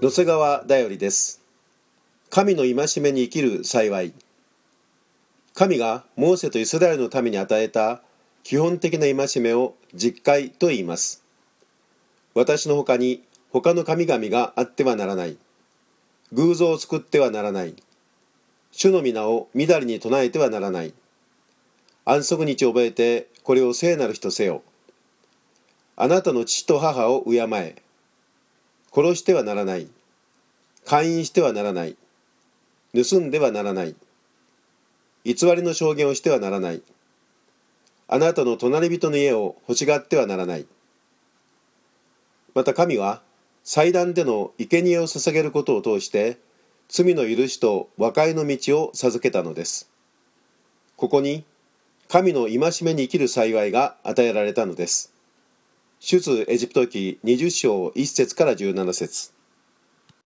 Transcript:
野瀬川だよりです。神の戒めに生きる幸い。神がモーセとイスラエルのために与えた基本的な戒めを実戒と言います。私の他に他の神々があってはならない。偶像を作ってはならない。主の皆をみだりに唱えてはならない。安息日を覚えてこれを聖なる人せよ。あなたの父と母を敬え。殺してはならない。勧誘してはならない。盗んではならない。偽りの証言をしてはならない。あなたの隣人の家を欲しがってはならない。また神は祭壇での生贄を捧げることを通して罪の許しと和解の道を授けたのです。ここに神の戒めに生きる幸いが与えられたのです。出エジプト記20章1節から17節。